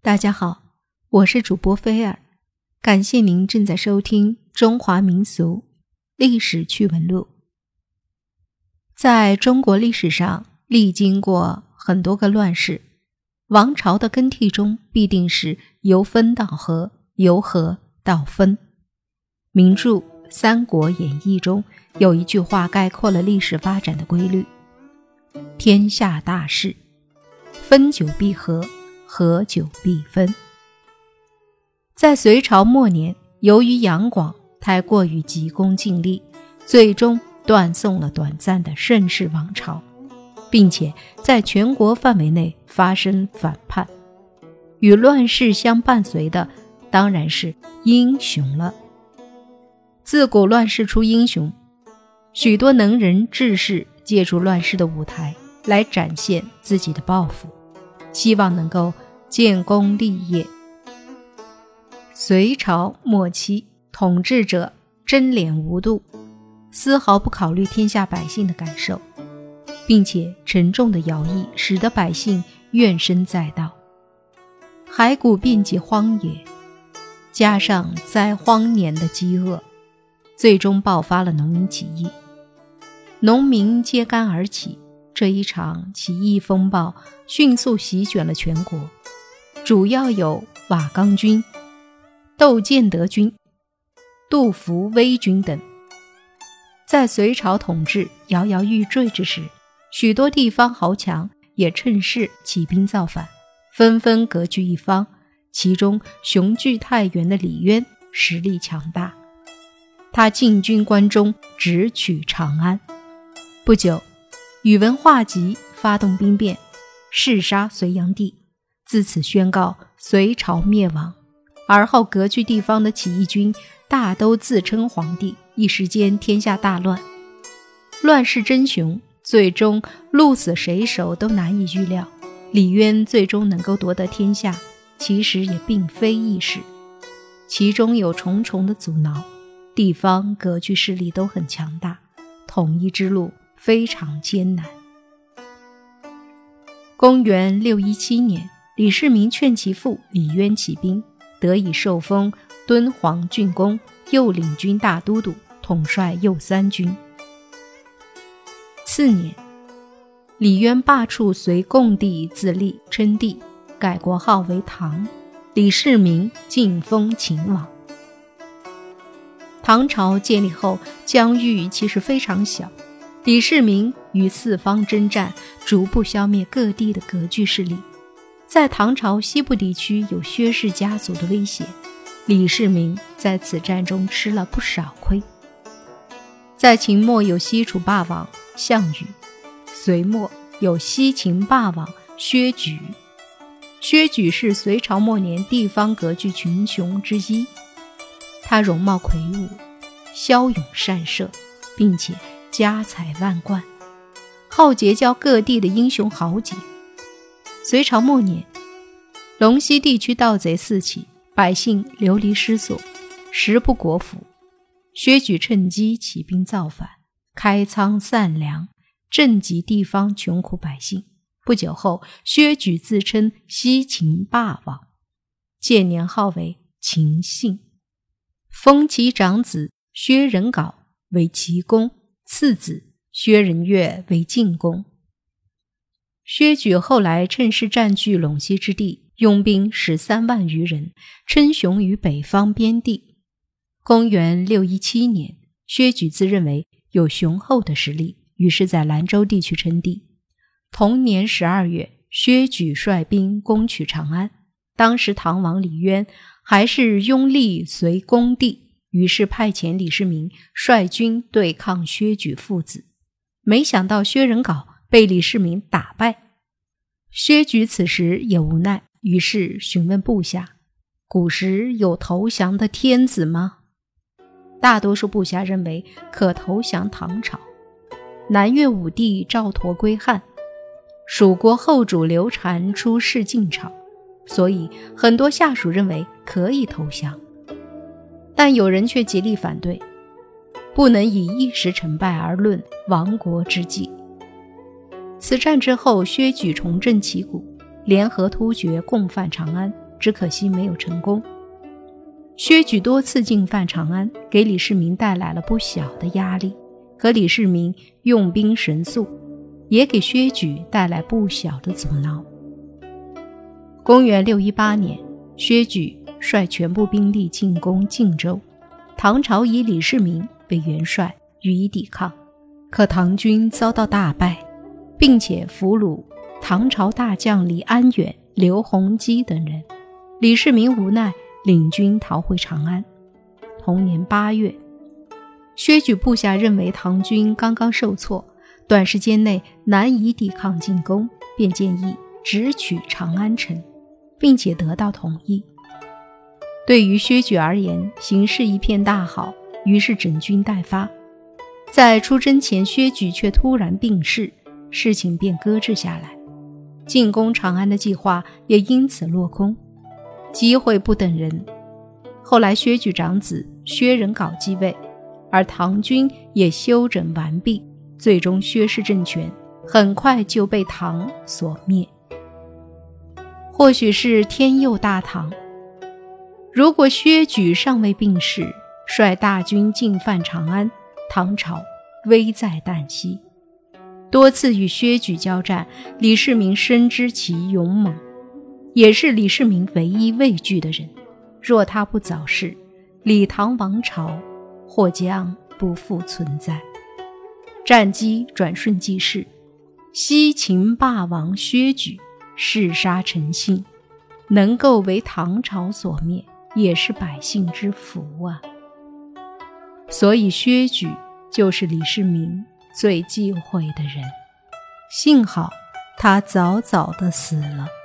大家好，我是主播菲尔，感谢您正在收听《中华民俗历史趣闻录》。在中国历史上，历经过很多个乱世，王朝的更替中必定是由分到合，由合到分。名著《三国演义》中有一句话概括了历史发展的规律：“天下大事，分久必合。”合久必分。在隋朝末年，由于杨广太过于急功近利，最终断送了短暂的盛世王朝，并且在全国范围内发生反叛。与乱世相伴随的，当然是英雄了。自古乱世出英雄，许多能人志士借助乱世的舞台来展现自己的抱负。希望能够建功立业。隋朝末期，统治者真廉无度，丝毫不考虑天下百姓的感受，并且沉重的徭役使得百姓怨声载道，骸骨遍及荒野，加上灾荒年的饥饿，最终爆发了农民起义，农民揭竿而起。这一场起义风暴迅速席卷了全国，主要有瓦岗军、窦建德军、杜伏威军等。在隋朝统治摇摇欲坠之时，许多地方豪强也趁势起兵造反，纷纷割据一方。其中雄踞太原的李渊实力强大，他进军关中，直取长安。不久。宇文化及发动兵变，弑杀隋炀帝，自此宣告隋朝灭亡。而后割据地方的起义军大都自称皇帝，一时间天下大乱，乱世真雄，最终鹿死谁手都难以预料。李渊最终能够夺得天下，其实也并非易事，其中有重重的阻挠，地方割据势力都很强大，统一之路。非常艰难。公元六一七年，李世民劝其父李渊起兵，得以受封敦煌郡公，右领军大都督，统帅右三军。次年，李渊罢黜隋共帝，自立称帝，改国号为唐。李世民晋封秦王。唐朝建立后，疆域其实非常小。李世民与四方征战，逐步消灭各地的割据势力。在唐朝西部地区有薛氏家族的威胁，李世民在此战中吃了不少亏。在秦末有西楚霸王项羽，隋末有西秦霸王薛举。薛举是隋朝末年地方割据群雄之一，他容貌魁梧，骁勇善射，并且。家财万贯，好结交各地的英雄豪杰。隋朝末年，陇西地区盗贼四起，百姓流离失所，食不果腹。薛举趁机起兵造反，开仓散粮，赈济地方穷苦百姓。不久后，薛举自称西秦霸王，建年号为秦信，封其长子薛仁杲为齐公。次子薛仁岳为晋公。薛举后来趁势占据陇西之地，拥兵十三万余人，称雄于北方边地。公元六一七年，薛举自认为有雄厚的实力，于是，在兰州地区称帝。同年十二月，薛举率兵攻取长安。当时唐王李渊还是拥立隋恭帝。于是派遣李世民率军对抗薛举父子，没想到薛仁杲被李世民打败。薛举此时也无奈，于是询问部下：“古时有投降的天子吗？”大多数部下认为可投降唐朝。南越武帝赵佗归汉，蜀国后主刘禅出仕晋朝，所以很多下属认为可以投降。但有人却极力反对，不能以一时成败而论亡国之计。此战之后，薛举重振旗鼓，联合突厥共犯长安，只可惜没有成功。薛举多次进犯长安，给李世民带来了不小的压力。可李世民用兵神速，也给薛举带来不小的阻挠。公元六一八年，薛举率全部兵力进攻晋州，唐朝以李世民为元帅予以抵抗，可唐军遭到大败，并且俘虏唐朝大将李安远、刘弘基等人。李世民无奈。领军逃回长安。同年八月，薛举部下认为唐军刚刚受挫，短时间内难以抵抗进攻，便建议直取长安城，并且得到同意。对于薛举而言，形势一片大好，于是整军待发。在出征前，薛举却突然病逝，事情便搁置下来，进攻长安的计划也因此落空。机会不等人。后来，薛举长子薛仁杲继位，而唐军也休整完毕，最终薛氏政权很快就被唐所灭。或许是天佑大唐。如果薛举尚未病逝，率大军进犯长安，唐朝危在旦夕。多次与薛举交战，李世民深知其勇猛。也是李世民唯一畏惧的人。若他不早逝，李唐王朝或将不复存在。战机转瞬即逝，西秦霸王薛举嗜杀成性，能够为唐朝所灭，也是百姓之福啊。所以薛举就是李世民最忌讳的人。幸好他早早的死了。